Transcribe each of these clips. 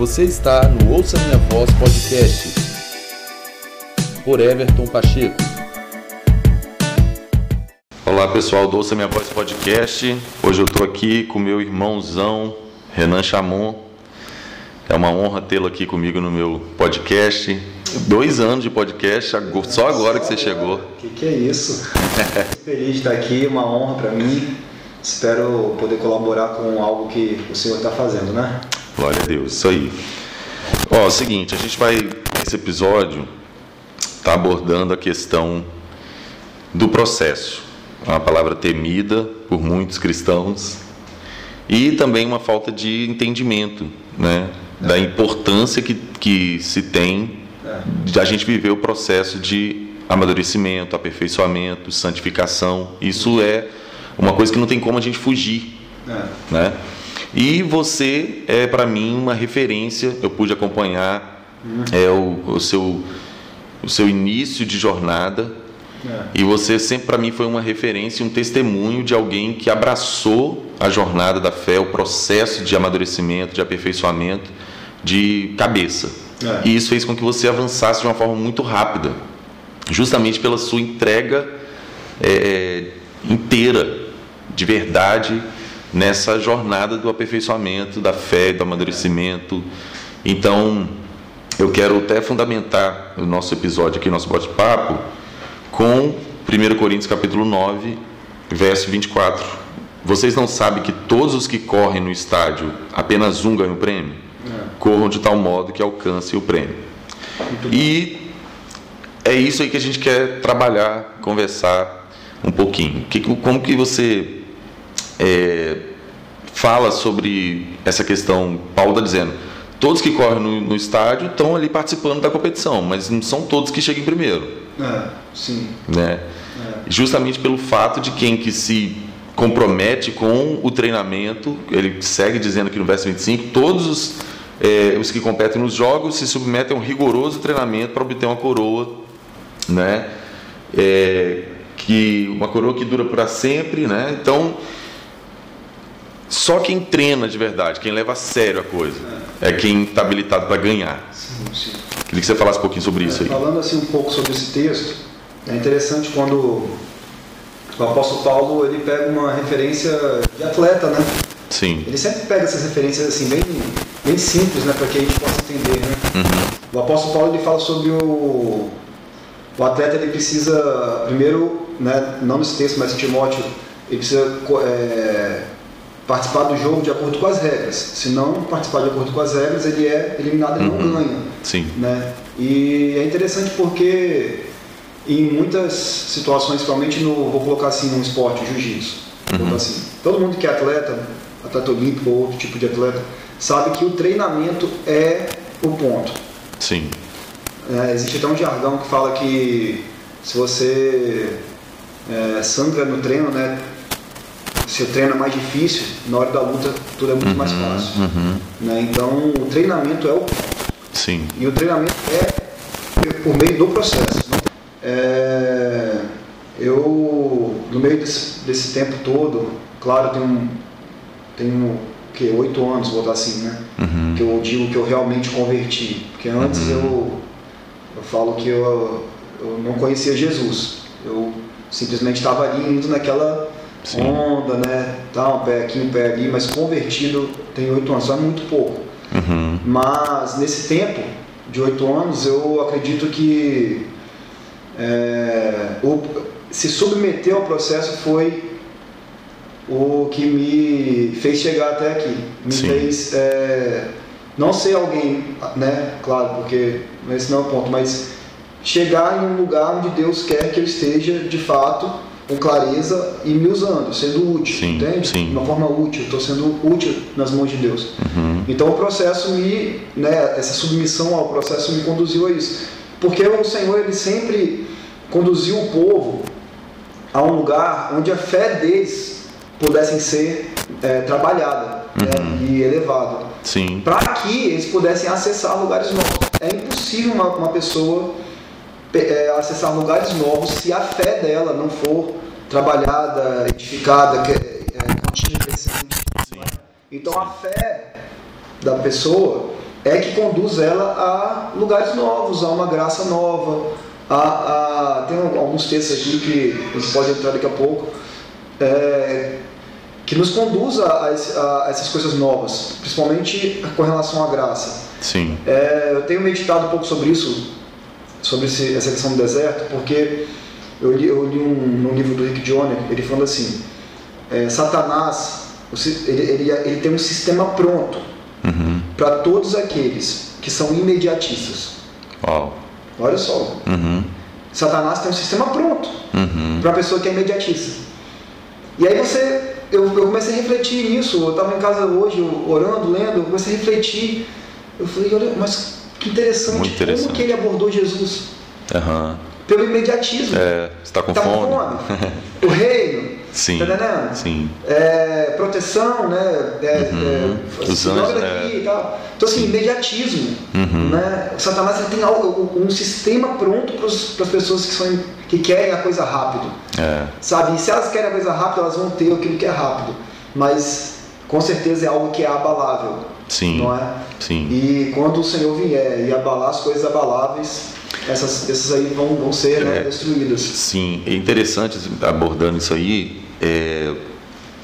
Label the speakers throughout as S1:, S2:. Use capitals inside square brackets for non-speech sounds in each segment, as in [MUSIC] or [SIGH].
S1: Você está no Ouça Minha Voz Podcast, por Everton Pacheco.
S2: Olá pessoal do Ouça Minha Voz Podcast. Hoje eu estou aqui com meu irmãozão Renan Chamon. É uma honra tê-lo aqui comigo no meu podcast. Dois anos de podcast, só agora que você chegou. O
S3: que, que é isso? [LAUGHS] Feliz de estar aqui, uma honra para mim. Espero poder colaborar com algo que o senhor está fazendo, né?
S2: Glória a Deus, isso aí. Ó, é o seguinte, a gente vai, nesse episódio, tá abordando a questão do processo. É uma palavra temida por muitos cristãos e também uma falta de entendimento, né? Da importância que, que se tem de a gente viver o processo de amadurecimento, aperfeiçoamento, santificação. Isso é uma coisa que não tem como a gente fugir, é. né? E você é para mim uma referência. Eu pude acompanhar uhum. é o, o, seu o seu início de jornada é. e você sempre para mim foi uma referência, um testemunho de alguém que abraçou a jornada da fé, o processo de amadurecimento, de aperfeiçoamento de cabeça. É. E isso fez com que você avançasse de uma forma muito rápida, justamente pela sua entrega é, inteira de verdade nessa jornada do aperfeiçoamento, da fé, do amadurecimento. Então, eu quero até fundamentar o nosso episódio aqui, nosso bate-papo, com 1 Coríntios capítulo 9, verso 24. Vocês não sabem que todos os que correm no estádio, apenas um ganha o prêmio? É. Corram de tal modo que alcancem o prêmio. E é isso aí que a gente quer trabalhar, conversar um pouquinho. Que, como que você é, fala sobre essa questão. Paulo está dizendo: todos que correm no, no, estádio estão ali participando da competição, mas não são todos que chegam primeiro.
S3: É, sim.
S2: Né? É. Justamente pelo fato de quem que se compromete com o treinamento, ele segue dizendo aqui no verso 25: todos os, é, os que competem nos jogos se submetem a um rigoroso treinamento para obter uma coroa, né? É, que uma coroa que dura para sempre, né? Então só quem treina de verdade, quem leva a sério a coisa, é quem está habilitado para ganhar. Sim, sim. Queria que você falasse um pouquinho sobre isso aí.
S3: Falando assim um pouco sobre esse texto, é interessante quando o apóstolo Paulo ele pega uma referência de atleta, né?
S2: Sim.
S3: Ele sempre pega essas referências assim bem, bem simples, né, para que a gente possa entender, né? Uhum. O apóstolo Paulo ele fala sobre o o atleta ele precisa primeiro, né, não nesse texto, mas em Timóteo, ele precisa é, participar do jogo de acordo com as regras. Se não participar de acordo com as regras, ele é eliminado e uhum. não ganha.
S2: Sim.
S3: Né? E é interessante porque em muitas situações, principalmente no, vou colocar assim, no esporte, jiu-jitsu, uhum. assim, todo mundo que é atleta, atleta olímpico ou outro tipo de atleta, sabe que o treinamento é o ponto.
S2: Sim.
S3: É, existe até um jargão que fala que se você é, sangra no treino, né, se o treino é mais difícil, na hora da luta tudo é muito uhum, mais fácil. Uhum. Né? Então o treinamento é o
S2: Sim.
S3: E o treinamento é por meio do processo. É, eu, no meio desse, desse, tempo todo, claro, tenho, tenho que oito anos, vou botar assim, né? Uhum. Que eu digo que eu realmente converti. Porque antes uhum. eu, eu falo que eu, eu não conhecia Jesus. Eu simplesmente estava ali indo naquela Sim. onda, né? Tá, um pé aqui, um pé ali, mas convertido tem oito anos, só é muito pouco. Uhum. Mas nesse tempo de oito anos, eu acredito que é, o, se submeter ao processo foi o que me fez chegar até aqui. Me Sim. fez é, não ser alguém, né? Claro, porque esse não é o ponto, mas chegar em um lugar onde Deus quer que eu esteja de fato com clareza e me usando, sendo útil, sim, entende? Sim. De uma forma útil, estou sendo útil nas mãos de Deus. Uhum. Então o processo me, né, essa submissão ao processo me conduziu a isso. Porque o Senhor ele sempre conduziu o povo a um lugar onde a fé deles pudessem ser é, trabalhada né, uhum. né, e elevada. Para que eles pudessem acessar lugares novos. É impossível uma, uma pessoa é, acessar lugares novos se a fé dela não for trabalhada, edificada, que, é, contínua crescente. Então a fé da pessoa é que conduz ela a lugares novos, a uma graça nova. A, a, tem alguns textos aqui que a gente pode entrar daqui a pouco, é, que nos conduz a, a, a, essas coisas novas, principalmente com relação à graça.
S2: Sim.
S3: É, eu tenho meditado um pouco sobre isso, sobre esse, essa questão do deserto, porque eu li, eu li um, um livro do Rick Joyner, ele falando assim, é, Satanás, ele, ele, ele tem um sistema pronto
S2: Uhum.
S3: para todos aqueles que são imediatistas.
S2: Uau.
S3: Olha só,
S2: Uhum.
S3: Satanás tem um sistema pronto
S2: Uhum.
S3: para a pessoa que é imediatista. E aí você, eu, eu comecei a refletir nisso. Eu estava em casa hoje, orando, lendo, eu comecei a refletir. Eu falei, olha, mas que interessante,
S2: Muito interessante.
S3: como que ele abordou Jesus
S2: Aham.
S3: pelo imediatismo.
S2: É, está com
S3: Tá com
S2: fome?
S3: fome? [LAUGHS] o reino,
S2: Sim.
S3: tá entendendo?
S2: Sim.
S3: É, proteção, né? É,
S2: Uhum.
S3: é,
S2: Os anjos,
S3: e tal. Então assim, imediatismo,
S2: Uhum.
S3: né? O Satanás tem algo, um sistema pronto para as pessoas que, são, que querem a coisa rápido,
S2: É.
S3: sabe? E se elas querem a coisa rápida, elas vão ter aquilo que é rápido, mas com certeza é algo que é abalável,
S2: Sim.
S3: não é?
S2: Sim.
S3: E quando o Senhor vier e abalar as coisas abaláveis, essas, essas aí vão, vão ser né,
S2: É.
S3: destruídas.
S2: Sim, é interessante abordando isso aí. é,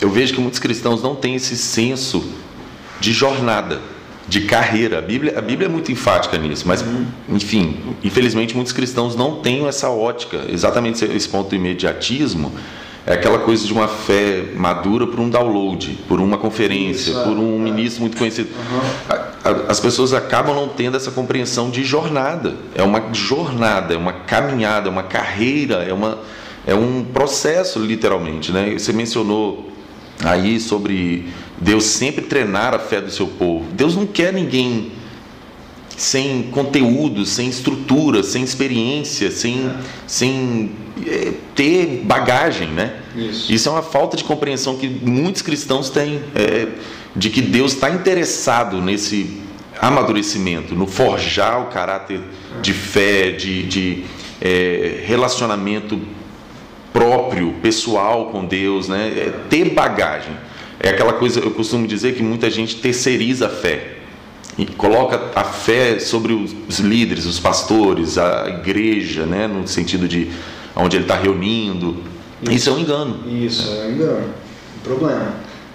S2: eu vejo que muitos cristãos não têm esse senso de jornada, de carreira. A Bíblia, a Bíblia é muito enfática nisso, mas, enfim, infelizmente muitos cristãos não têm essa ótica. Exatamente esse ponto do imediatismo é aquela coisa de uma fé madura por um download, por uma conferência,
S3: Isso, é,
S2: por um
S3: é.
S2: ministro muito conhecido. A- a- As pessoas acabam não tendo essa compreensão de jornada. É uma jornada, é uma caminhada, é uma carreira, é, uma, é um processo, literalmente. Né? Você mencionou aí sobre Deus sempre treinar a fé do seu povo. Deus não quer ninguém sem conteúdo, sem estrutura, sem experiência, sem, sem eh, ter bagagem, né?
S3: Isso.
S2: Isso é uma falta de compreensão que muitos cristãos têm, é, de que Deus está interessado nesse amadurecimento, no forjar o caráter de fé, de, de é, relacionamento próprio, pessoal com Deus, né? É ter bagagem. É aquela coisa, eu costumo dizer que muita gente terceiriza a fé. E coloca a fé sobre os líderes, os pastores, a igreja, né? no sentido de onde ele está reunindo. Isso é um engano.
S3: Isso, é um engano, um problema.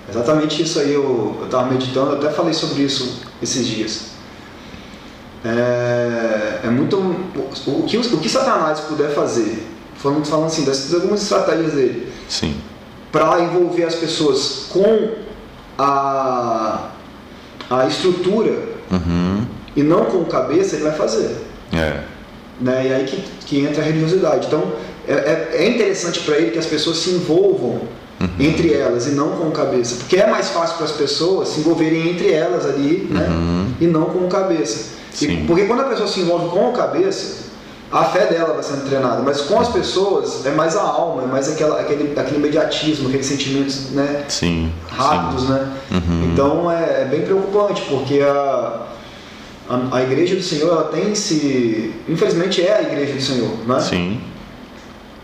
S3: Exatamente isso aí eu estava meditando, eu até falei sobre isso esses dias. É, é muito. O, que, o que Satanás puder fazer, falando, falando assim, das, das algumas estratégias dele,
S2: Sim.
S3: para envolver as pessoas com a, a estrutura
S2: Uhum.
S3: e não com cabeça, ele vai fazer.
S2: É.
S3: né? E aí que, que entra a religiosidade. Então, é, é- é interessante para ele que as pessoas se envolvam entre elas e não com cabeça, porque é mais fácil para as pessoas se envolverem entre elas ali, né? E não com cabeça. E- porque quando a pessoa se envolve com o cabeça, a fé dela vai sendo treinada, mas com as pessoas é mais a alma, é mais aquela, aquele, aquele imediatismo, aqueles sentimentos, né?
S2: Sim.
S3: rápidos,
S2: sim.
S3: né?
S2: Uhum.
S3: Então é, é bem preocupante, porque a, a, a igreja do Senhor, ela tem se. Infelizmente é a igreja do Senhor, né?
S2: Sim.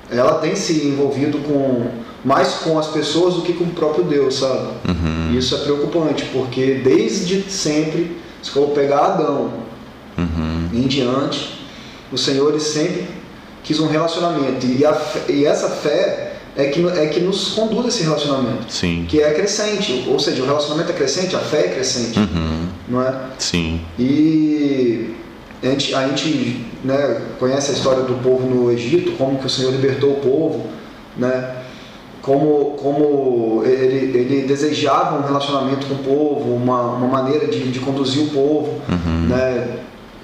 S3: Ela tem se envolvido com mais com as pessoas do que com o próprio Deus, sabe?
S2: Uhum.
S3: Isso é preocupante, porque desde sempre, se for pegar Adão
S2: Uhum.
S3: em diante, o Senhor ele sempre quis um relacionamento. E, a e essa fé é que, é que nos conduz a esse relacionamento.
S2: Sim.
S3: que é crescente, ou seja, o relacionamento é crescente, a fé é crescente,
S2: Uhum.
S3: não é?
S2: Sim.
S3: E a gente, a gente né, conhece a história do povo no Egito, como que o Senhor libertou o povo, né? Como, como ele, ele desejava um relacionamento com o povo, uma, uma maneira de, de conduzir o povo,
S2: Uhum.
S3: né?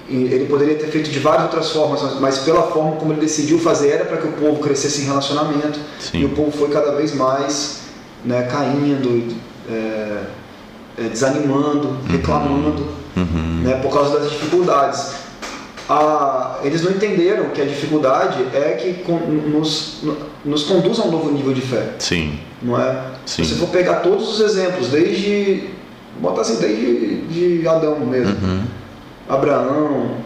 S3: Ele poderia ter feito de várias outras formas, mas- mas pela forma como ele decidiu fazer era para que o povo crescesse em relacionamento.
S2: Sim.
S3: E o povo foi cada vez mais né, caindo, é, é, desanimando, reclamando,
S2: Uhum.
S3: né, por causa das dificuldades. A- eles não entenderam que a dificuldade é que con- nos, nos conduz a um novo nível de fé,
S2: Sim.
S3: não é?
S2: Sim.
S3: Se você for pegar todos os exemplos, desde, bota assim, desde de Adão mesmo,
S2: Uhum.
S3: Abraão,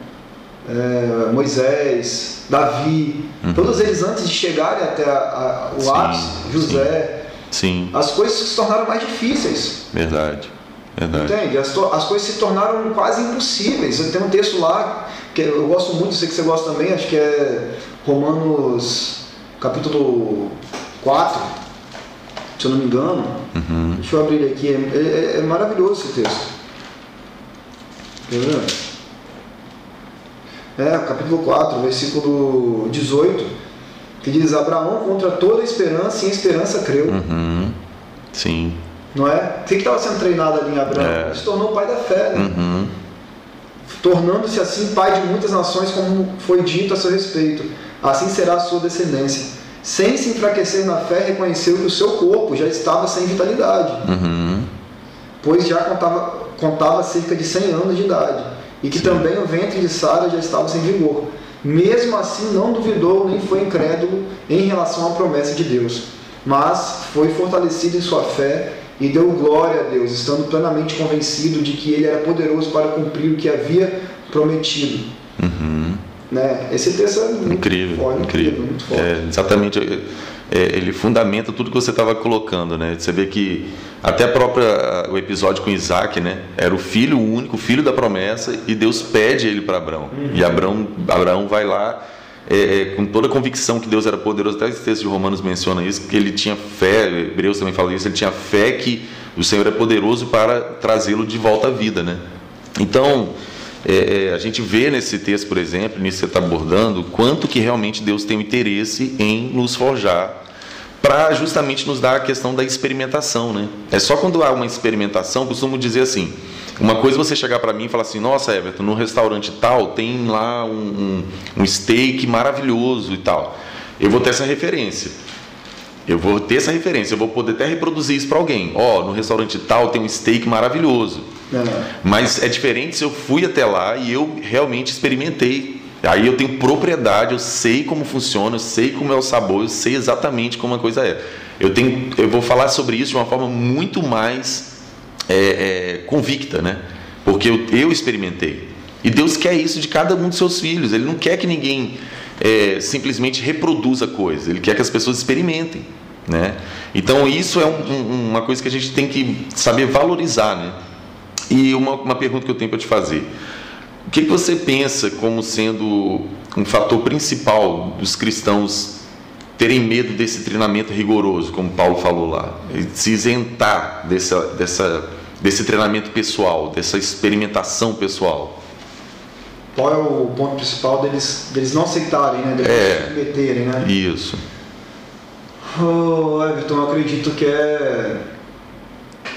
S3: é, Moisés, Davi,
S2: Uhum.
S3: todos eles antes de chegarem até a- a- o
S2: Sim,
S3: ápice, José,
S2: Sim.
S3: as coisas se tornaram mais difíceis.
S2: Verdade. Verdade.
S3: Entende? As, as, coisas se tornaram quase impossíveis. Tem um texto lá que eu gosto muito, sei que você gosta também, acho que é Romanos capítulo 4, se eu não me engano. Uhum. Deixa eu abrir ele aqui, é, é, é maravilhoso esse texto. Quer ver? É, capítulo 4, versículo 18, que diz: Abraão contra toda esperança, e em esperança creu.
S2: Uhum. Sim.
S3: Não é? O que estava sendo treinado ali em Abraão? É. Ele se tornou pai da fé, né?
S2: Uhum.
S3: Tornando-se assim pai de muitas nações, como foi dito a seu respeito. Assim será a sua descendência. Sem se enfraquecer na fé, reconheceu que o seu corpo já estava sem vitalidade,
S2: uhum.
S3: pois já contava, contava cerca de 100 anos de idade, e que também o ventre de Sara já estava sem vigor. Mesmo assim, não duvidou nem foi incrédulo em relação à promessa de Deus, mas foi fortalecido em sua fé e deu glória a Deus, estando plenamente convencido de que ele era poderoso para cumprir o que havia prometido.
S2: Uhum.
S3: Né? Esse texto é muito
S2: incrível, forte, incrível. Muito forte. É, exatamente, é, ele fundamenta tudo que você estava colocando, né? Você vê que até a própria o episódio com Isaac, né? Era o filho único, filho da promessa, e Deus pede ele para Abraão. Uhum. E Abraão, Abraão vai lá é, é, com toda a convicção que Deus era poderoso. Até esse texto de Romanos menciona isso, que ele tinha fé. Hebreus também fala isso. Ele tinha fé que o Senhor é poderoso para trazê-lo de volta à vida, né? Então é, é, a gente vê nesse texto, por exemplo, nisso que você está abordando, quanto que realmente Deus tem interesse em nos forjar para justamente nos dar a questão da experimentação, né? É só quando há uma experimentação, costumo dizer assim, uma coisa é você chegar para mim e falar assim, nossa Everton, no restaurante tal tem lá um, um, um steak maravilhoso e tal. Eu vou ter essa referência. Eu vou ter essa referência, eu vou poder até reproduzir isso para alguém. Ó, oh, no restaurante tal tem um steak maravilhoso.
S3: É.
S2: Mas é diferente se eu fui até lá e eu realmente experimentei. Aí eu tenho propriedade, eu sei como funciona, eu sei como é o sabor, eu sei exatamente como a coisa é. Eu tenho, eu vou falar sobre isso de uma forma muito mais é, é, convicta, né? Porque eu, eu experimentei. E Deus quer isso de cada um dos seus filhos. Ele não quer que ninguém é, simplesmente reproduza coisas, ele quer que as pessoas experimentem. Né? Então isso é um, um, uma coisa que a gente tem que saber valorizar. Né? E uma, uma pergunta que eu tenho para te fazer. O que, que você pensa como sendo um fator principal dos cristãos terem medo desse treinamento rigoroso, como Paulo falou lá, se isentar dessa, dessa, desse treinamento pessoal, dessa experimentação pessoal?
S3: Qual é o ponto principal deles, deles não aceitarem, né? Deles é, não submeterem, né?
S2: Isso.
S3: Oh, Everton, eu acredito que é.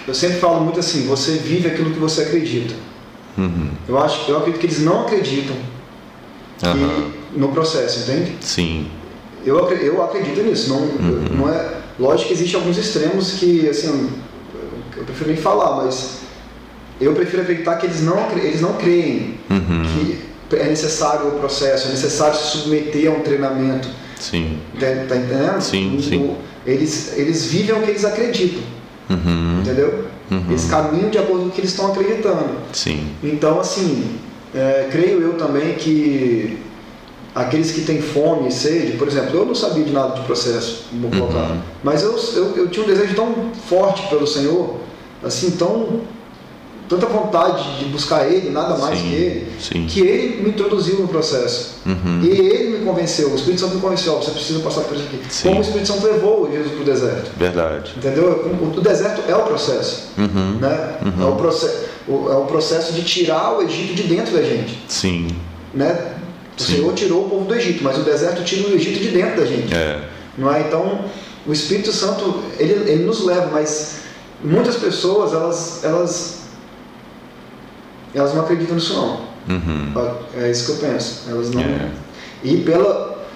S3: Eu sempre falo muito assim: você vive aquilo que você acredita.
S2: Uhum.
S3: Eu acho, eu acredito que eles não acreditam
S2: uhum.
S3: no processo, entende?
S2: Sim.
S3: Eu, eu acredito nisso. Não, uhum. não é. Lógico que existem alguns extremos que, assim, eu prefiro nem falar, mas eu prefiro acreditar que eles não, eles não creem
S2: uhum.
S3: que é necessário o processo, é necessário se submeter a um treinamento.
S2: Sim.
S3: Tá, tá entendendo?
S2: Sim, sim.
S3: Eles, eles vivem o que eles acreditam.
S2: Uhum.
S3: Entendeu?
S2: Uhum.
S3: Eles caminham de acordo com o que eles estão acreditando.
S2: Sim.
S3: Então, assim, é, creio eu também que aqueles que têm fome e sede, por exemplo, eu não sabia de nada de processo, vou colocar, uhum. mas eu, eu, eu tinha um desejo tão forte pelo Senhor, assim, tão tanta vontade de buscar ele, nada mais
S2: sim,
S3: que ele,
S2: sim.
S3: que ele me introduziu no processo.
S2: Uhum.
S3: E ele me convenceu, o Espírito Santo me convenceu, você precisa passar por isso aqui.
S2: Sim.
S3: Como o Espírito Santo levou Jesus para o deserto.
S2: Verdade.
S3: Entendeu? O, deserto é o processo.
S2: Uhum.
S3: Né?
S2: Uhum.
S3: É, o processo, é o processo de tirar o Egito de dentro da gente.
S2: Sim.
S3: Né? O Senhor tirou o povo do Egito, mas o deserto tira o Egito de dentro da gente.
S2: É.
S3: Não é? Então, o Espírito Santo, ele, ele nos leva, mas muitas pessoas, elas, elas elas não acreditam nisso não.
S2: Uhum.
S3: É isso que eu penso. Elas não. É. E pela,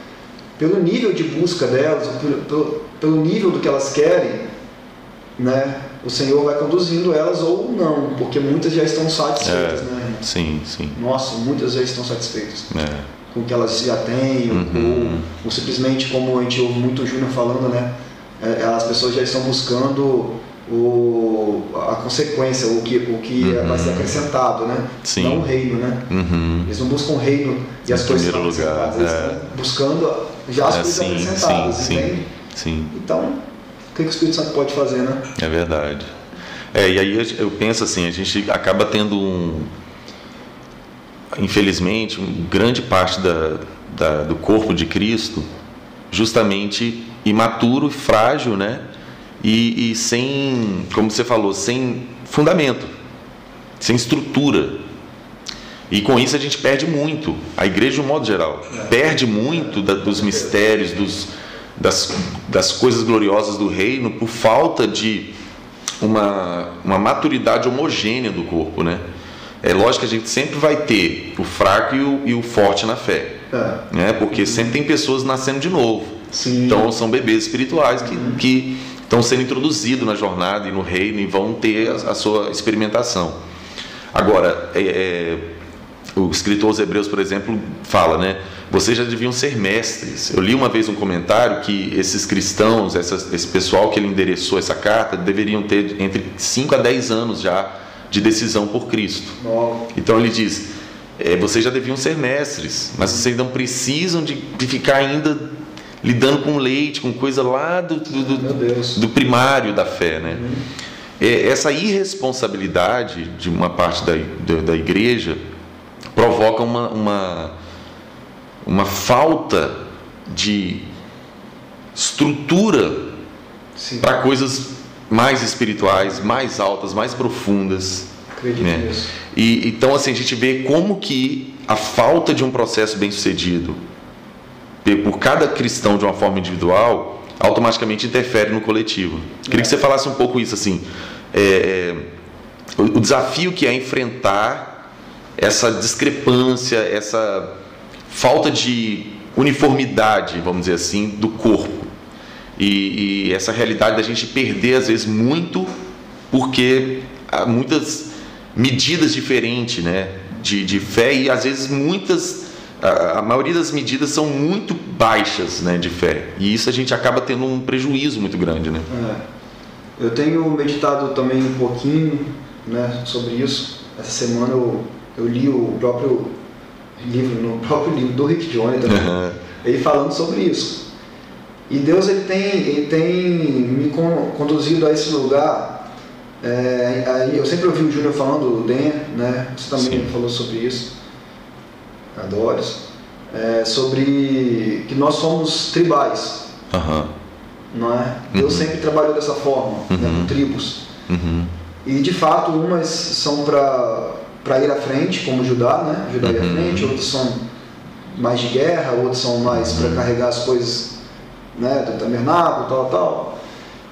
S3: pelo nível de busca delas, pelo, pelo nível do que elas querem, né? O Senhor vai conduzindo elas ou não, porque muitas já estão satisfeitas,
S2: é.
S3: né?
S2: Sim, sim.
S3: Nossa, muitas já estão satisfeitas
S2: é.
S3: com o que elas já têm,
S2: uhum.
S3: ou, ou, simplesmente como a gente ouve muito o Júnior falando, né? É, as pessoas já estão buscando o, a consequência, o que, o que
S2: uhum.
S3: vai ser acrescentado, né?
S2: Sim.
S3: Não o reino, né?
S2: Uhum.
S3: Eles não buscam o reino e as
S2: em
S3: coisas
S2: primeiro lugar,
S3: eles
S2: é.
S3: estão buscando já as
S2: é,
S3: coisas
S2: sim,
S3: acrescentadas,
S2: sim,
S3: entende?
S2: Sim.
S3: Então, o que, que o Espírito Santo pode fazer, né?
S2: É verdade. É, e aí eu penso assim, a gente acaba tendo um, infelizmente, grande parte da, da, do corpo de Cristo justamente imaturo, frágil, né? E, e sem, como você falou, sem fundamento, sem estrutura. E com isso a gente perde muito. A igreja, de um modo geral, perde muito da, dos mistérios, dos, das, das coisas gloriosas do reino por falta de uma, uma maturidade homogênea do corpo, né? É lógico que a gente sempre vai ter o fraco e o, e o forte na fé, é. né? Porque sempre tem pessoas nascendo de novo. Sim. Então são bebês espirituais que, que estão sendo introduzidos na jornada e no reino e vão ter a, a sua experimentação. Agora, é, é, o escritor aos Hebreus, por exemplo, fala, né? Vocês já deviam ser mestres. Eu li uma vez um comentário que esses cristãos, esse pessoal que ele endereçou essa carta, deveriam ter entre 5 a 10 anos já de decisão por Cristo. Então ele diz: é, vocês já deviam ser mestres, mas vocês não precisam de, de ficar ainda lidando com leite, com coisa lá do, do, do, do primário da fé, né? Uhum. É, essa irresponsabilidade de uma parte da, da, da igreja provoca uma, uma, uma falta de estrutura para coisas mais espirituais, mais altas, mais profundas. Acredito né? nisso. E então assim a gente vê como que a falta de um processo bem sucedido por cada cristão de uma forma individual automaticamente interfere no coletivo. Queria é. que você falasse um pouco isso assim, é, o, o desafio que é enfrentar essa discrepância, essa falta de uniformidade, vamos dizer assim, do corpo e, e essa realidade da gente perder às vezes muito porque há muitas medidas diferentes, né, de, de fé e às vezes muitas a, maioria das medidas são muito baixas né, de fé. E isso a gente acaba tendo um prejuízo muito grande. Né?
S3: É. Eu tenho meditado também um pouquinho né, sobre isso. Essa semana eu, eu li o próprio livro, no [LAUGHS] próprio livro do Rick também, uhum. ele falando sobre isso. E Deus ele tem, ele tem me conduzido a esse lugar. É, aí eu sempre ouvi o Júnior falando, o Den, né? Você também Sim. falou sobre isso Adores, é, sobre que nós somos tribais. Uhum. Não é? Deus uhum. sempre trabalhou dessa forma, uhum. né, com uhum. tribos. Uhum. E de fato, umas são para ir à frente, como Judá, né? Judá ir à uhum. frente, outras são mais de guerra, outras são mais para carregar as coisas né, do tabernáculo, tal, tal.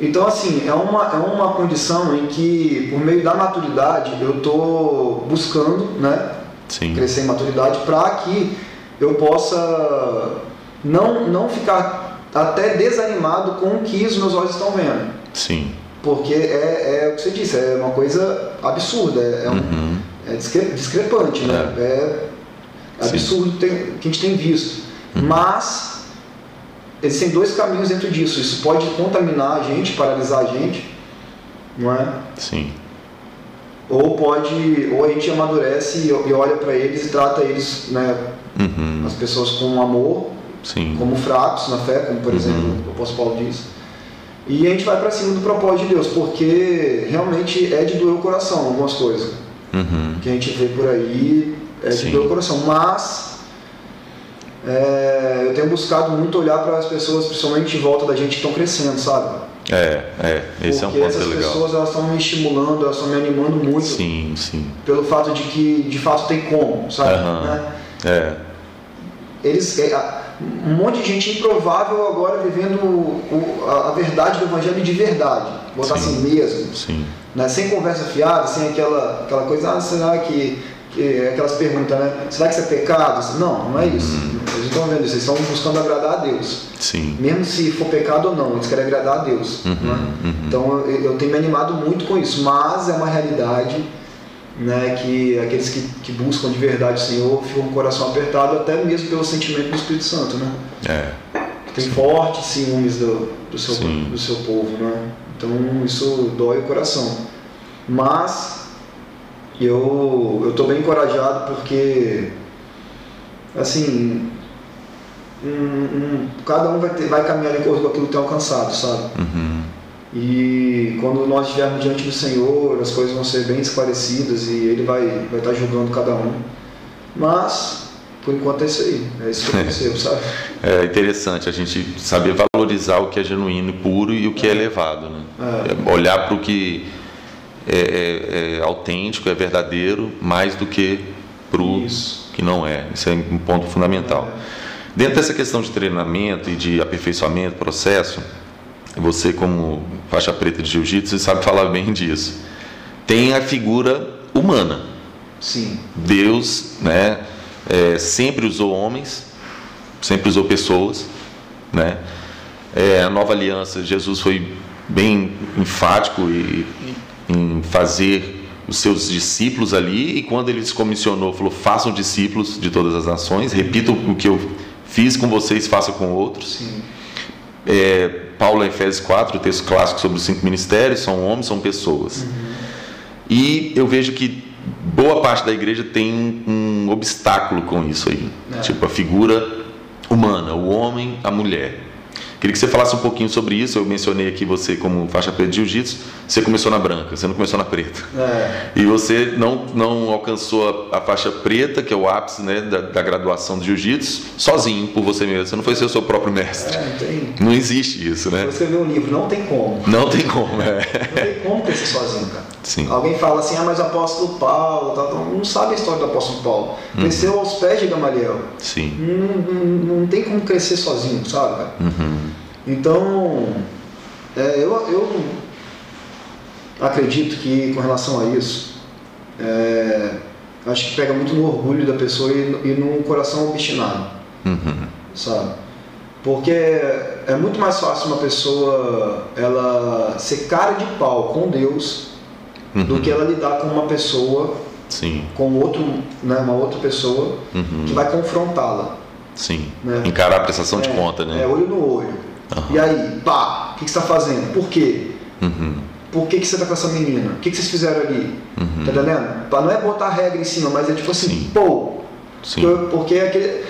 S3: Então, assim, é uma, é uma condição em que, por meio da maturidade, eu estou buscando, né? Sim. crescer em maturidade para que eu possa não, não ficar até desanimado com o que os meus olhos estão vendo.
S2: Sim.
S3: Porque é, é o que você disse, é uma coisa absurda, é, é um, uhum. é discrepante, né? É, é absurdo que a gente tem visto. Uhum. Mas existem dois caminhos dentro disso. Isso pode contaminar a gente, paralisar a gente, não é?
S2: Sim
S3: ou pode ou a gente amadurece e, olha para eles e trata eles né uhum. as pessoas com amor Sim. como fracos na fé como por uhum. exemplo o apóstolo Paulo diz e a gente vai para cima do propósito de Deus porque realmente é de doer o coração algumas coisas uhum. que a gente vê por aí é de Sim. doer o coração mas é, eu tenho buscado muito olhar para as pessoas principalmente em volta da gente que estão crescendo sabe
S2: é, é, esse
S3: Porque
S2: é um ponto
S3: essas
S2: legal.
S3: pessoas elas estão me estimulando, elas estão me animando muito.
S2: Sim, sim.
S3: Pelo fato de que de fato tem como, sabe? Uhum. Né?
S2: É.
S3: Eles, é, um monte de gente improvável agora vivendo o, a, verdade do evangelho de verdade, botar sim, assim mesmo.
S2: Sim.
S3: Né? Sem conversa fiada, sem aquela, aquela coisa, ah, será que, aquelas perguntas, né? Será que isso é pecado? Não, não é isso. Uhum. Eles estão vendo isso, eles estão buscando agradar a Deus.
S2: Sim.
S3: Mesmo se for pecado ou não, eles querem agradar a Deus. Uhum, né? uhum. Então eu, eu, tenho me animado muito com isso, mas é uma realidade né, que aqueles que, que buscam de verdade o Senhor ficam com o coração apertado, até mesmo pelo sentimento do Espírito Santo. Né?
S2: É.
S3: Tem fortes ciúmes do, do, seu, do seu povo. Né? Então isso dói o coração. Mas eu estou bem encorajado porque, assim, um, um, cada um vai, ter, vai caminhar de acordo com aquilo que tem alcançado, sabe?
S2: Uhum.
S3: E quando nós estivermos diante do Senhor, as coisas vão ser bem esclarecidas e Ele vai, vai estar julgando cada um. Mas, por enquanto é isso aí. É isso que eu percebo, [LAUGHS] sabe?
S2: É interessante a gente saber valorizar o que é genuíno e puro e o que é, é elevado. Né? É. Olhar para o que é, é, é, autêntico, é verdadeiro, mais do que para o que não é. Isso é um ponto fundamental. Dentro dessa questão de treinamento e de aperfeiçoamento, processo, você como faixa preta de jiu-jitsu sabe falar bem disso. Tem a figura humana.
S3: Sim.
S2: Deus, né, é, sempre usou homens, sempre usou pessoas, né? É, a nova aliança, Jesus foi bem enfático e, em fazer os seus discípulos ali e quando ele se comissionou, falou: façam discípulos de todas as nações, repitam o que eu fiz com vocês, façam com outros.
S3: Sim.
S2: É, Paulo, em Efésios 4, o texto clássico sobre os cinco ministérios, são homens, são pessoas. Uhum. E eu vejo que boa parte da igreja tem um, obstáculo com isso aí. É. Tipo, a figura humana, o homem, a mulher. Queria que você falasse um pouquinho sobre isso. Eu mencionei aqui você como faixa preta de jiu-jitsu. Você começou na branca, você não começou na preta.
S3: É.
S2: E você não, não alcançou a, a, faixa preta, que é o ápice né, da, da graduação de jiu-jitsu, sozinho, por você mesmo. Você não foi ser o seu próprio mestre.
S3: É, tem...
S2: Não existe isso, né?
S3: Vou escrever um livro, não tem como.
S2: Não tem como, é.
S3: Não tem como crescer sozinho, cara.
S2: Sim.
S3: Alguém fala assim, ah, mas o apóstolo Paulo, não sabe a história do apóstolo Paulo. Uhum. Cresceu aos pés de Gamaliel.
S2: Sim.
S3: Não, não, não tem como crescer sozinho, sabe?
S2: Uhum.
S3: Então, é, eu, eu acredito que com relação a isso, é, acho que pega muito no orgulho da pessoa e, e no coração obstinado,
S2: uhum.
S3: sabe? Porque é muito mais fácil uma pessoa ela ser cara de pau com Deus uhum. do que ela lidar com uma pessoa,
S2: Sim.
S3: com outro, né, uma outra pessoa
S2: uhum.
S3: que vai confrontá-la.
S2: Sim. Né? Encarar a prestação
S3: é,
S2: de conta, né?
S3: É olho no olho. Uhum. E aí, pá, o que, que você está fazendo? Por quê?
S2: Uhum.
S3: Por que, que você está com essa menina? O que, que vocês fizeram ali?
S2: Uhum.
S3: Tá entendendo? Não é botar regra em cima, mas é tipo assim,
S2: Sim.
S3: pô,
S2: Sim.
S3: porque, é aquele,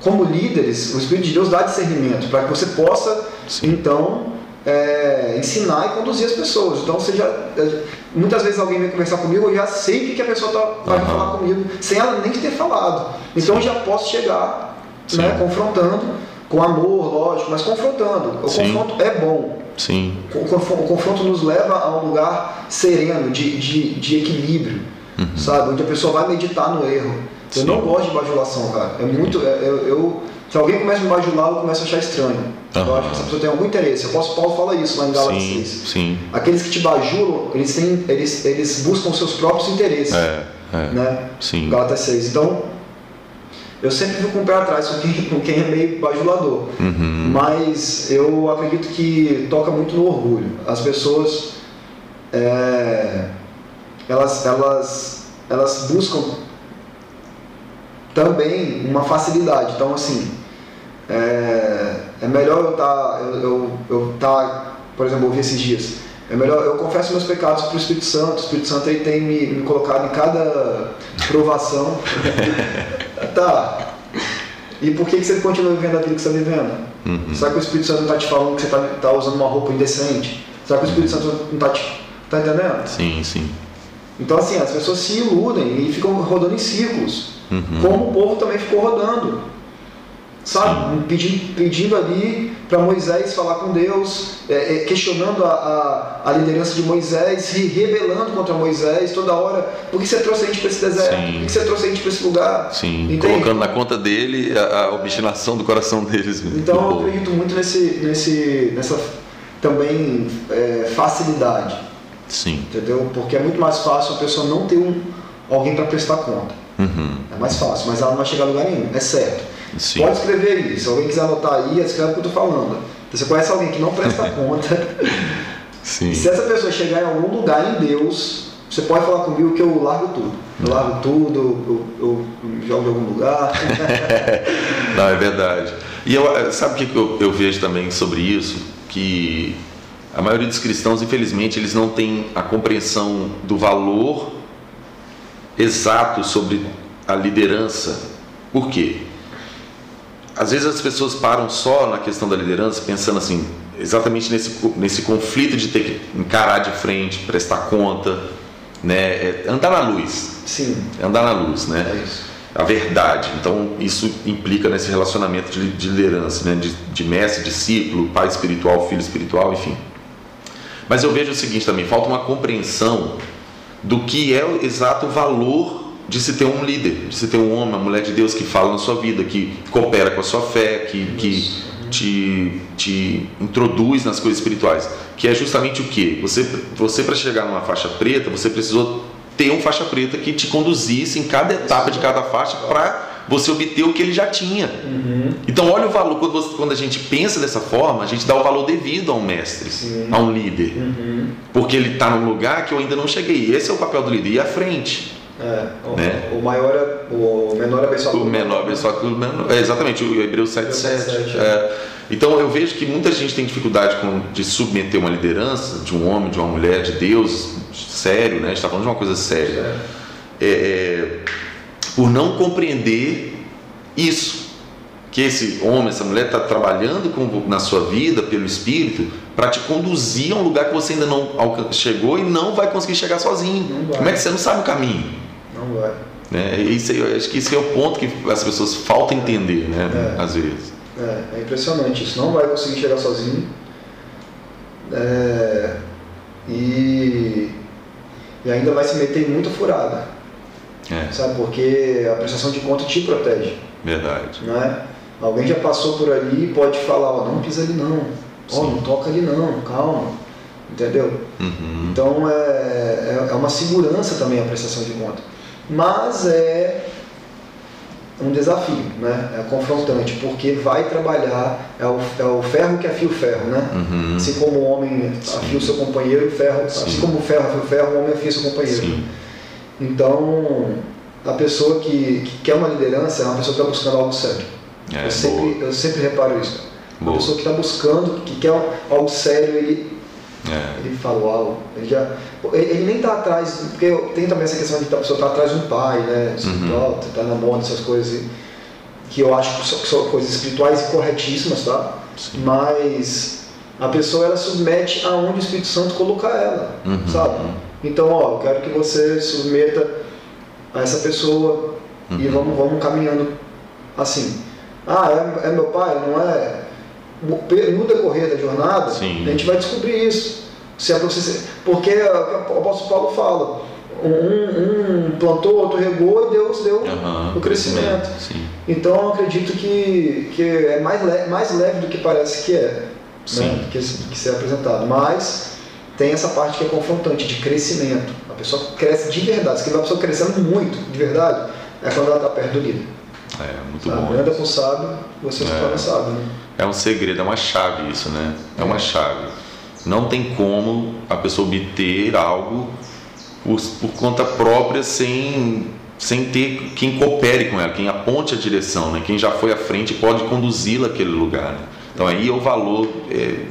S3: como líderes, o Espírito de Deus dá discernimento para que você possa,
S2: Sim.
S3: então, é, ensinar e conduzir as pessoas. Então, você já, muitas vezes alguém vem conversar comigo, eu já sei o que, a pessoa tá, vai uhum. falar comigo, sem ela nem ter falado. Então, Sim. eu já posso chegar, né, confrontando com amor, lógico, mas confrontando. O Sim. confronto é bom.
S2: Sim.
S3: O, confronto nos leva a um lugar sereno, de, de, de equilíbrio, uhum. sabe? Onde a pessoa vai meditar no erro. Eu Sim. não gosto de bajulação, cara. É muito. É, eu, eu, se alguém começa a me bajular, eu começo a achar estranho. Uhum. Eu acho que essa pessoa tem algum interesse. O apóstolo Paulo fala isso lá em Gálatas 6.
S2: Sim.
S3: Aqueles que te bajulam, eles, têm, eles, eles buscam seus próprios interesses.
S2: É, é.
S3: Né?
S2: Sim.
S3: Gálatas 6. Então, eu sempre fico com o pé atrás com quem, [LAUGHS] com quem é meio bajulador.
S2: Uhum.
S3: Mas eu acredito que toca muito no orgulho. As pessoas é, elas, elas, elas buscam também uma facilidade. Então assim é, é melhor eu estar tá, eu, eu, eu tá, por exemplo, ouvi esses dias. É melhor, eu confesso meus pecados para o Espírito Santo. O Espírito Santo aí tem me, me colocado em cada provação. [LAUGHS] tá. E por que, que você continua vivendo a vida que você está vivendo?
S2: Uhum.
S3: Será que o Espírito Santo não está te falando que você está tá usando uma roupa indecente? Será que o Espírito Santo não está te. Tá entendendo?
S2: Sim, sim.
S3: Então, assim, as pessoas se iludem e ficam rodando em círculos.
S2: Uhum.
S3: Como o povo também ficou rodando sabe? Pedindo, pedindo ali para Moisés falar com Deus, é, é, questionando a, a, a, liderança de Moisés, se rebelando contra Moisés toda hora. Por que você trouxe a gente para esse deserto?
S2: Sim.
S3: Por que você trouxe a gente para esse lugar?
S2: Sim, Entende? colocando na conta dele a, a, obstinação do coração deles.
S3: Então eu acredito muito nesse, nesse, nessa também é, facilidade.
S2: Sim.
S3: Entendeu? Porque é muito mais fácil a pessoa não ter um, alguém para prestar conta.
S2: Uhum.
S3: É mais fácil, mas ela não vai chegar a lugar nenhum, é certo.
S2: Sim.
S3: Pode escrever aí. Se alguém quiser anotar aí, escreve o que eu estou falando. Você conhece alguém que não presta [LAUGHS] conta.
S2: Sim.
S3: E se essa pessoa chegar em algum lugar em Deus, você pode falar comigo que eu largo tudo. Eu largo tudo, eu, eu, eu jogo em algum lugar. [LAUGHS]
S2: não, é verdade. E eu, sabe o que eu, eu vejo também sobre isso? Que a maioria dos cristãos, infelizmente, eles não têm a compreensão do valor exato sobre a liderança. Por quê? Às vezes as pessoas param só na questão da liderança pensando assim, exatamente nesse, nesse conflito de ter que encarar de frente, prestar conta, né? É andar na luz.
S3: Sim.
S2: Andar na luz, né?
S3: É isso.
S2: A verdade. Então, isso implica nesse relacionamento de, de liderança, né? De, de mestre, discípulo, pai espiritual, filho espiritual, enfim. Mas eu vejo o seguinte também: falta uma compreensão do que é o exato valor de se ter um líder, de se ter um homem, uma mulher de Deus que fala na sua vida, que coopera com a sua fé, que, que te, te introduz nas coisas espirituais. Que é justamente o que? Você, você para chegar numa faixa preta, você precisou ter um faixa preta que te conduzisse em cada etapa de cada faixa para você obter o que ele já tinha.
S3: Uhum.
S2: Então, olha o valor, quando, você, quando, a gente pensa dessa forma, a gente dá o valor devido a um mestre,
S3: Sim.
S2: a um líder.
S3: Uhum.
S2: Porque ele está num lugar que eu ainda não cheguei. Esse é o papel do líder, ir à frente.
S3: É, o,
S2: Né?
S3: o maior é, o menor é abençoado.
S2: O menor abençoado pelo menor. É, exatamente, o Hebreus 7,7.
S3: Hebreus 7,7,
S2: É. Então eu vejo que muita gente tem dificuldade com, de submeter uma liderança de um homem, de uma mulher, de Deus, sério, né? A gente está falando de uma coisa séria. É, é, por não compreender isso. Que esse homem, essa mulher está trabalhando com, na sua vida pelo Espírito para te conduzir a um lugar que você ainda não chegou e não vai conseguir chegar sozinho. Como é que você não sabe o caminho?
S3: Não vai.
S2: Né? Isso, eu acho que esse é o ponto que as pessoas faltam entender, né?
S3: É.
S2: Às vezes.
S3: É, é impressionante isso. Não vai conseguir chegar sozinho. É, e, e ainda vai se meter em muita furada.
S2: É,
S3: Sabe? Porque a prestação de conta te protege.
S2: verdade.
S3: Né? Alguém já passou por ali e pode falar, ó, não pisa ali não. Ó,
S2: Sim.
S3: não toca ali não, calma. Entendeu?
S2: Uhum.
S3: Então é, é, é uma segurança também a prestação de conta. Mas é um desafio, né? É confrontante, porque vai trabalhar, é o, é o ferro que afia o ferro, né?
S2: Uhum.
S3: Assim como o homem afia o seu companheiro, o ferro, assim
S2: Sim.
S3: como o ferro afia o ferro, o homem afia o seu companheiro.
S2: Sim.
S3: Então, a pessoa que, que quer uma liderança é uma pessoa que está buscando algo sério.
S2: É,
S3: eu, sempre, eu sempre reparo isso.
S2: Boa.
S3: pessoa que está buscando, que quer algo sério, ele,
S2: É.
S3: ele fala, uau, ele já. Ele, ele nem está atrás, porque tem também essa questão de que a pessoa está atrás de um pai, né? Espiritual, tá na moda, essas coisas, e- que eu acho que são, que são coisas espirituais e corretíssimas, tá?
S2: Sim.
S3: Mas a pessoa ela submete aonde o Espírito Santo colocar ela,
S2: Uhum.
S3: sabe? Então, ó, eu quero que você submeta a essa pessoa e
S2: Uhum.
S3: vamos, vamos caminhando assim. Ah, é, é meu pai? Não é? No decorrer da jornada,
S2: Sim.
S3: a gente vai descobrir isso. Se porque o apóstolo Paulo fala. Um, um plantou, outro regou e Deus deu
S2: Aham,
S3: o crescimento.
S2: Sim.
S3: Então eu acredito que, que é mais leve, mais leve do que parece que é,
S2: Sim.
S3: né? que, que ser apresentado. Mas tem essa parte que é confrontante, de crescimento. A pessoa cresce de verdade. Se a pessoa crescendo muito, de verdade, é quando ela está perto do líder.
S2: É, muito
S3: Sabe?
S2: bom.
S3: Anda com o sábio, você se
S2: É.
S3: torna sábio. Né?
S2: É um segredo, é uma chave isso, né? É uma chave. Não tem como a pessoa obter algo por, por conta própria sem, sem ter quem coopere com ela, quem aponte a direção, né? Quem já foi à frente pode conduzi-la àquele lugar. Né? Então aí é o valor é,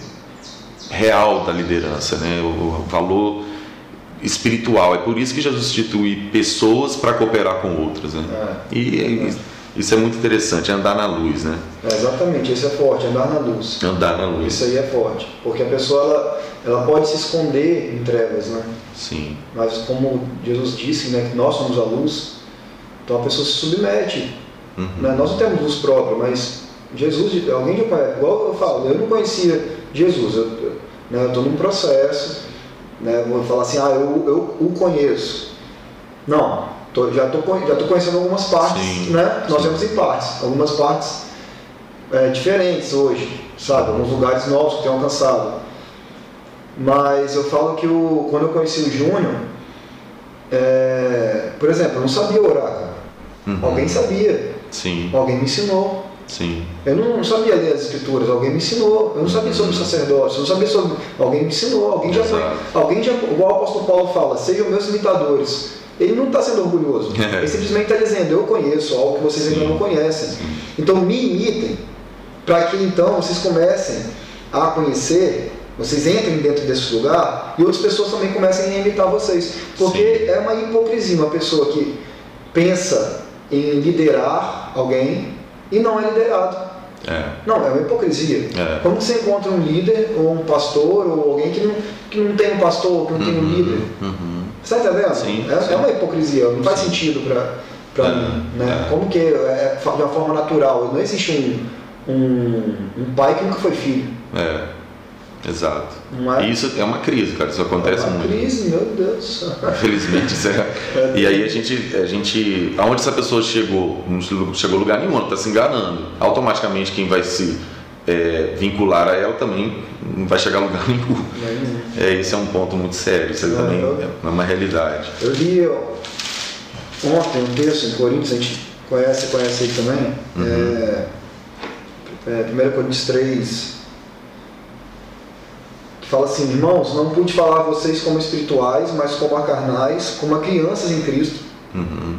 S2: real da liderança, né? O, valor espiritual. É por isso que Jesus institui pessoas para cooperar com outras, né?
S3: É.
S2: E, e isso é muito interessante, é andar na luz, né?
S3: É, exatamente, esse é forte, andar na luz.
S2: Andar na luz.
S3: Isso aí é forte, porque a pessoa ela, ela pode se esconder em trevas, né?
S2: Sim.
S3: Mas como Jesus disse, né, que nós somos a luz, então a pessoa se submete.
S2: Uhum.
S3: Né? Nós não temos luz própria, mas Jesus, alguém já conhece. Igual eu falo, eu não conhecia Jesus, eu estou né, tô num processo, né, vou falar assim, ah, eu, eu o conheço. Não, tô, já estou já tô conhecendo algumas partes,
S2: Sim,
S3: né? Nós
S2: sim.
S3: temos em partes, algumas partes é, diferentes hoje, sabe? Alguns lugares novos que tenho alcançado. Mas eu falo que o, quando eu conheci o Júnior, é, por exemplo, eu não sabia orar, cara.
S2: Uhum.
S3: Alguém sabia,
S2: Sim,
S3: alguém me ensinou.
S2: sim.
S3: Eu não sabia ler as escrituras, alguém me ensinou. Eu não sabia sobre o sacerdócio, eu não sabia sobre. Alguém me ensinou, alguém já foi. Alguém já. Igual o apóstolo Paulo fala, sejam meus imitadores. Ele não está sendo orgulhoso. [LAUGHS]
S2: É.
S3: Ele simplesmente está dizendo, eu conheço algo que vocês ainda
S2: Sim.
S3: não conhecem. Então me imitem, para que então vocês comecem a conhecer, vocês entrem dentro desse lugar e outras pessoas também comecem a imitar vocês. Porque é uma hipocrisia uma pessoa que pensa em liderar alguém e não é liderado.
S2: É.
S3: Não, é uma hipocrisia.
S2: É.
S3: Como você encontra um líder, ou um pastor, ou alguém que não, que não tem um pastor, que não tem um líder?
S2: Uhum.
S3: Você está entendendo?
S2: Sim,
S3: é,
S2: sim.
S3: é uma hipocrisia, não faz sentido para
S2: É,
S3: mim. Né?
S2: é.
S3: Como que é de uma forma natural? Não existe um, um, um pai que nunca foi filho.
S2: É. Exato.
S3: É?
S2: Isso é uma crise, cara. Isso acontece
S3: é uma
S2: muito.
S3: crise, meu Deus. do céu. [LAUGHS]
S2: Infelizmente, é. E aí a gente, a gente. Aonde essa pessoa chegou? Não chegou a lugar nenhum, ela está se enganando. Automaticamente quem vai se é, vincular a ela também não vai chegar a lugar [LAUGHS] nenhum. É, esse é um ponto muito sério, isso aí
S3: É,
S2: também
S3: eu-
S2: é uma realidade.
S3: Eu li ontem um texto em Coríntios, a gente conhece, conhece ele também. É, é, 1 Coríntios 3, que fala assim, irmãos, não pude falar a vocês como espirituais, mas como a carnais, como a crianças em Cristo.
S2: Uhum.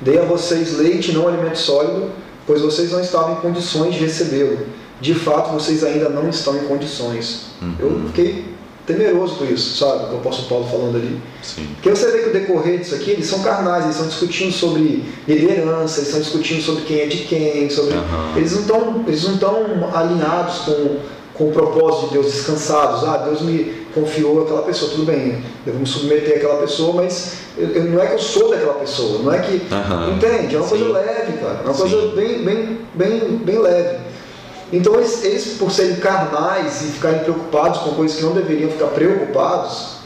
S3: Dei a vocês leite, não alimento sólido, pois vocês não estavam em condições de recebê-lo. De fato, vocês ainda não estão em condições. Eu fiquei temeroso com isso, sabe? O apóstolo Paulo falando ali.
S2: Sim.
S3: Porque você vê que o decorrer disso aqui, eles são carnais, eles estão discutindo sobre liderança, eles estão discutindo sobre quem é de quem, sobre.
S2: Aham.
S3: Eles não estão, eles não estão alinhados com, com o propósito de Deus, descansados. Ah, Deus me confiou aquela pessoa, tudo bem, eu vou me submeter àquela pessoa, mas eu, eu- não é que eu sou daquela pessoa, não é que.
S2: Aham.
S3: Entende? É uma
S2: Sim.
S3: coisa leve, cara. É uma
S2: Sim.
S3: coisa bem, bem, bem, bem leve. Então eles, eles, por serem carnais e ficarem preocupados com coisas que não deveriam ficar preocupados,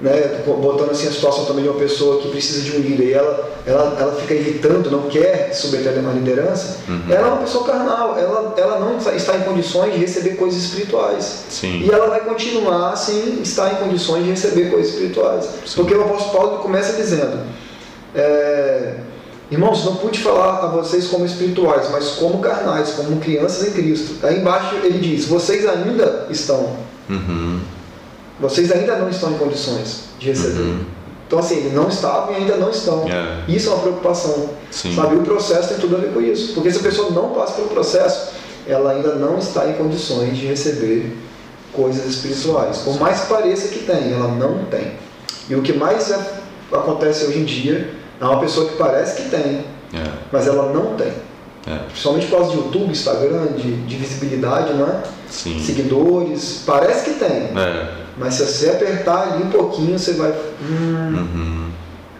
S3: né, botando assim a situação também de uma pessoa que precisa de um líder e ela, ela, ela fica irritando, não quer se submeter a uma liderança,
S2: Uhum.
S3: ela é uma pessoa carnal, ela, ela não está- está em condições de receber coisas espirituais.
S2: Sim.
S3: E ela vai continuar sem estar em condições de receber coisas espirituais.
S2: Sim.
S3: Porque o apóstolo Paulo começa dizendo: é, Irmãos, não pude falar a vocês como espirituais, mas como carnais, como crianças em Cristo. Aí embaixo ele diz: Vocês ainda estão,
S2: Uhum.
S3: vocês ainda não estão em condições de receber.
S2: Uhum.
S3: Então, assim, eles não estavam e ainda não estão.
S2: É.
S3: Isso é uma preocupação.
S2: Sim.
S3: Sabe? O processo tem tudo a ver com isso. Porque se a pessoa não passa pelo processo, ela ainda não está em condições de receber coisas espirituais. Por mais que pareça que tem, ela não tem. E o que mais é- acontece hoje em dia é uma pessoa que parece que tem,
S2: É.
S3: mas ela não tem.
S2: É.
S3: Principalmente por causa de YouTube, Instagram, de, de visibilidade, não é?
S2: Sim.
S3: Seguidores, parece que tem.
S2: É.
S3: Mas se você apertar ali um pouquinho, você vai. Hum,
S2: Uhum.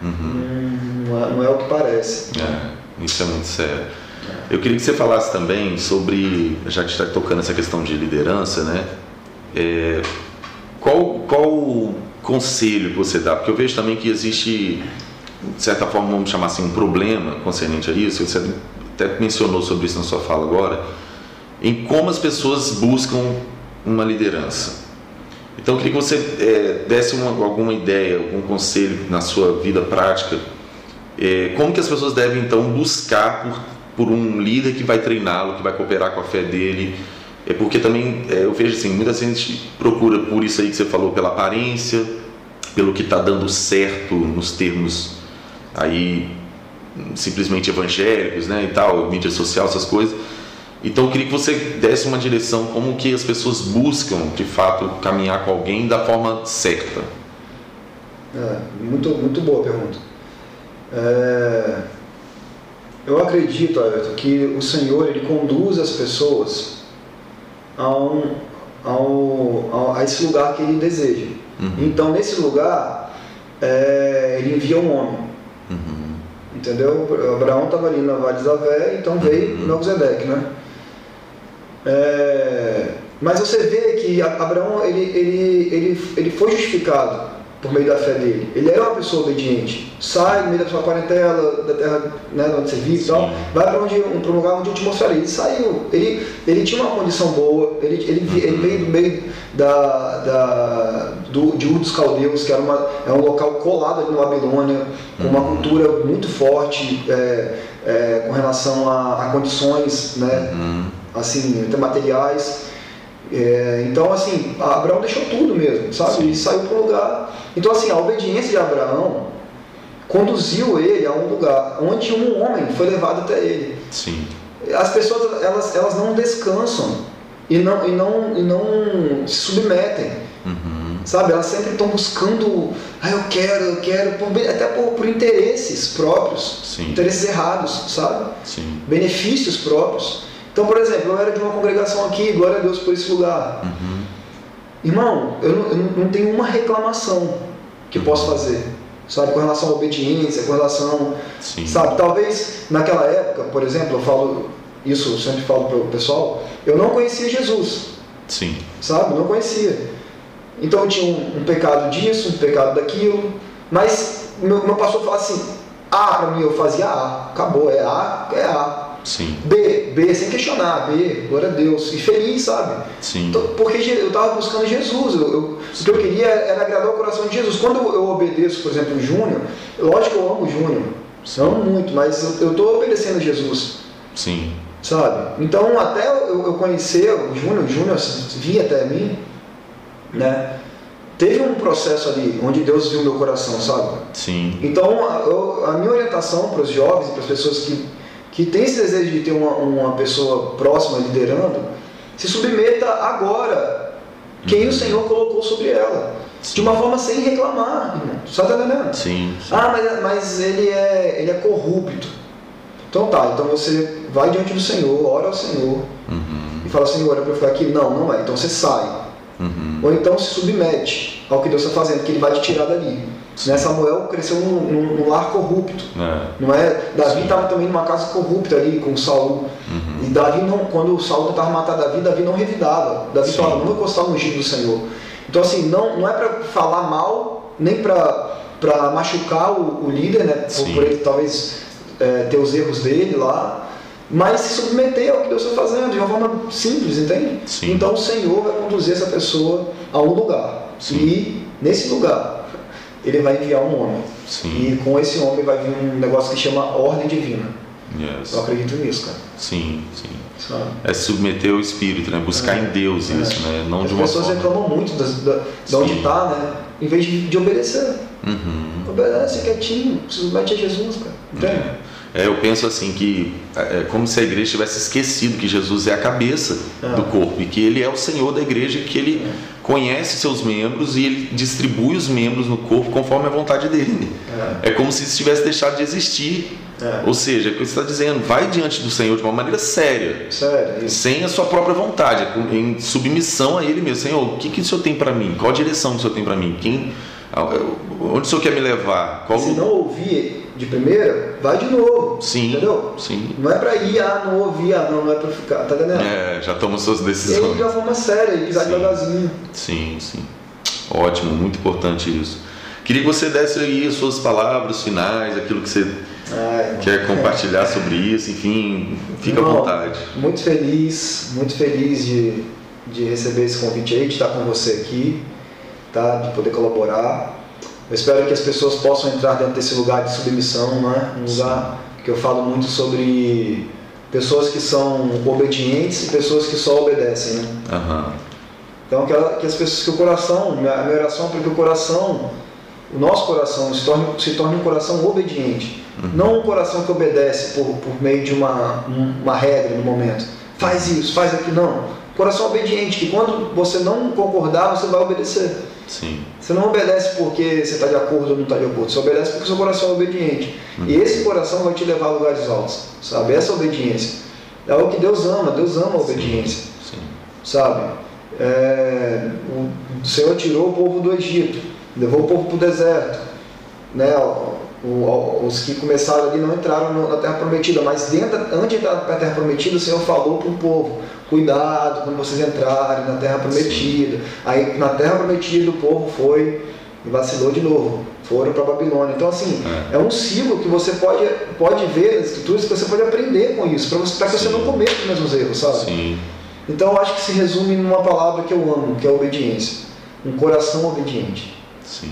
S2: Uhum.
S3: hum, não, é, não é o que parece.
S2: É, isso é muito sério. Eu queria que você falasse também sobre, já que está tocando essa questão de liderança, né? É, qual, qual o conselho que você dá? Porque eu vejo também que existe, de certa forma, vamos chamar assim, um problema concernente a isso. Você até mencionou sobre isso na sua fala agora, em como as pessoas buscam uma liderança. Então eu queria que você é, desse uma, alguma ideia, algum conselho na sua vida prática é, como que as pessoas devem então buscar por, por um líder que vai treiná-lo, que vai cooperar com a fé dele? É porque também é, eu vejo assim, muita gente procura por isso aí que você falou, pela aparência, pelo que está dando certo nos termos aí simplesmente evangélicos, né, e tal, mídia social, essas coisas. Então eu queria que você desse uma direção como que as pessoas buscam de fato caminhar com alguém da forma certa.
S3: É, muito, muito boa pergunta. É, eu acredito, Everton, que o Senhor ele conduz as pessoas a, um, ao- a esse lugar que ele deseja.
S2: Uhum.
S3: Então, nesse lugar, é, ele envia um homem.
S2: Uhum.
S3: Entendeu? Abraão estava ali na Vale Zavé, então veio
S2: Uhum.
S3: Melquisedeque, né? É, mas você vê que Abraão ele, ele, ele, ele foi justificado por meio da fé dele. Ele era uma pessoa obediente. Sai no meio da sua parentela, da terra né, onde você vive e tal, vai para onde, um, lugar onde eu te mostrarei. Ele saiu. Ele, ele tinha uma condição boa, ele, ele, ele veio do meio da, da, do, de Ur dos Caldeus, que era uma, é um local colado ali na Babilônia, com uma cultura muito forte é, é, com relação a, a condições né,
S2: Uhum.
S3: assim, até materiais. É, então, assim, Abraão deixou tudo mesmo, sabe?
S2: Sim.
S3: Ele saiu para um lugar. Então, assim, a obediência de Abraão conduziu ele a um lugar onde um homem foi levado até ele.
S2: Sim.
S3: As pessoas, elas, elas não descansam e não, e não, e não se submetem.
S2: Uhum.
S3: Sabe, elas sempre estão buscando, ah, eu quero, eu quero, por- até por, por interesses próprios,
S2: Sim.
S3: interesses errados, sabe?
S2: Sim.
S3: benefícios próprios. Então, por exemplo, eu era de uma congregação aqui, glória a Deus por esse lugar.
S2: Uhum.
S3: Irmão, eu não, eu não tenho uma reclamação que posso fazer, sabe, com relação à obediência, com relação,
S2: Sim.
S3: sabe, talvez naquela época, por exemplo, eu falo isso, eu sempre falo para o pessoal, eu não conhecia Jesus,
S2: Sim.
S3: sabe, não conhecia. Então eu tinha um, um pecado disso, um pecado daquilo, mas meu, meu pastor falava assim, A para mim eu fazia A, acabou, é A, é A.
S2: Sim.
S3: B, B, sem questionar, B, glória a Deus, e feliz, sabe?
S2: Sim.
S3: Então, Porque eu estava buscando Jesus, eu, eu- o que eu queria era agradar o coração de Jesus. Quando eu, eu obedeço, por exemplo, o Júnior, lógico que eu amo o Júnior, amo muito, mas eu estou obedecendo a Jesus,
S2: Sim.
S3: sabe? Então, até eu, eu conhecer o Júnior, o Júnior vinha até mim, né? Teve um processo ali onde Deus viu meu coração, sabe?
S2: Sim.
S3: Então, a, eu- a minha orientação para os jovens e para as pessoas que, que têm esse desejo de ter uma, uma pessoa próxima liderando, se submeta agora quem o Senhor colocou sobre ela. De uma forma sem reclamar, irmão. Só tá entendendo?
S2: Sim.
S3: Ah, mas, mas ele, é, ele é corrupto. Então tá, então você vai diante do Senhor, ora ao Senhor
S2: Uhum.
S3: e fala, Senhor, é para eu ficar aqui? Não, não é. Então você sai.
S2: Uhum.
S3: Ou então se submete ao que Deus está fazendo, que ele vai te tirar dali. Né? Samuel cresceu num, num- num lar corrupto.
S2: É.
S3: Não é? Davi estava também numa casa corrupta ali com Saul.
S2: Uhum.
S3: E Davi não, quando o Saul tentava matar Davi, Davi não revidava. Davi
S2: Sim.
S3: falava, não vou encostar no ungido do Senhor. Então assim, não, não é para falar mal, nem para machucar o, o líder, né? Por, por ele talvez é, ter os erros dele lá. Mas se submeter ao que Deus está fazendo, de uma forma simples, entende?
S2: Sim.
S3: Então o Senhor vai conduzir essa pessoa a um lugar.
S2: Sim.
S3: E nesse lugar, ele vai enviar um homem.
S2: Sim.
S3: E com esse homem vai vir um negócio que chama ordem divina.
S2: Yes.
S3: Eu acredito nisso, cara.
S2: Sim, sim.
S3: Sabe?
S2: É submeter o espírito, né? Buscar
S3: É.
S2: em Deus isso,
S3: É.
S2: né? Não
S3: As
S2: de uma
S3: pessoas
S2: forma.
S3: reclamam muito das- da, de onde está, né? Em vez de, de obedecer.
S2: Uhum.
S3: Obedece quietinho, se submete a Jesus, cara. Entende?
S2: É, eu penso assim que é como se a igreja tivesse esquecido que Jesus é a cabeça
S3: É.
S2: do corpo e que ele é o Senhor da igreja, que ele conhece seus membros e ele distribui os membros no corpo conforme a vontade dele. É como se isso tivesse deixado de existir.
S3: É.
S2: Ou seja, é o que você está dizendo, vai diante do Senhor de uma maneira séria,
S3: Sério,
S2: sem a sua própria vontade, em submissão a Ele mesmo. Senhor, o que, que o Senhor tem para mim? Qual a direção que o Senhor tem para mim? Quem, onde o Senhor quer me levar? Qual
S3: Se não ouvir de primeira, vai de novo.
S2: Sim,
S3: Entendeu?
S2: sim.
S3: Não é pra ir, ah, não ouvir, ah, não, não é pra ficar, tá entendendo?
S2: É, já toma suas
S3: E aí
S2: decisões.
S3: de uma forma séria, e pisar
S2: Sim.
S3: devagarzinho.
S2: Sim, sim. Ótimo, muito importante isso. Queria que você desse aí as suas palavras finais, aquilo que você
S3: Ai,
S2: quer compartilhar sobre isso, enfim, fica à vontade.
S3: Muito feliz, muito feliz de, de receber esse convite aí, de estar com você aqui, tá? de poder colaborar. Eu espero que as pessoas possam entrar dentro desse lugar de submissão, né? um lugar que eu falo muito sobre pessoas que são obedientes e pessoas que só obedecem. Né?
S2: Aham.
S3: Então que, ela- que as pessoas, que o coração, a minha oração é para que o coração, o nosso coração se torne, se torne um coração obediente. Não um coração que obedece por, por meio de uma, um- uma regra no momento. Faz isso, faz aquilo, não. Coração obediente, que quando você não concordar, você vai obedecer.
S2: Sim,
S3: Você não obedece porque você está de acordo ou não está de acordo, você obedece porque o seu coração é obediente. E esse coração vai te levar a lugares altos, sabe? Essa obediência. É o que Deus ama, Deus ama a obediência
S2: sim.
S3: sabe? É, o Senhor tirou o povo do Egito, levou o povo para o deserto. Né? Os que começaram ali não entraram na terra prometida, mas dentro, antes de entrar na terra prometida, o Senhor falou para o povo: cuidado quando vocês entrarem na terra prometida. Aí na terra prometida o povo foi e vacilou de novo, foram para Babilônia. Então, assim,
S2: É.
S3: é. um ciclo que você pode, pode ver nas escrituras, que você pode aprender com isso, para que você não cometa os mesmos erros, sabe?
S2: Sim,
S3: Então eu acho que se resume numa palavra que eu amo, que é obediência. Um coração obediente.
S2: sim.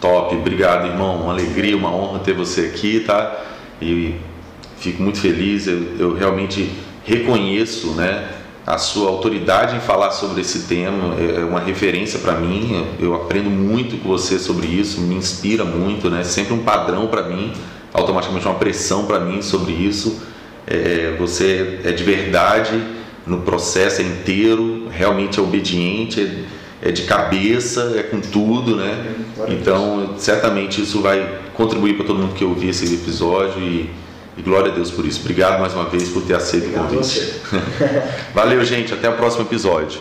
S2: Top, obrigado, irmão. Uma alegria, uma honra ter você aqui, tá? E fico muito feliz. Eu, eu realmente reconheço, né? A sua autoridade em falar sobre esse tema é uma referência para mim. Eu aprendo muito com você sobre isso, me inspira muito, né? Sempre um padrão para mim, automaticamente uma pressão para mim sobre isso. É, você é de verdade no processo é inteiro, realmente é obediente, é, é de cabeça, é com tudo, né? Então, certamente isso vai contribuir para todo mundo que ouvir esse episódio e, E glória a Deus por isso. Obrigado mais uma vez por ter aceito
S3: Obrigado
S2: o convite. [LAUGHS] Valeu, gente. Até o próximo episódio.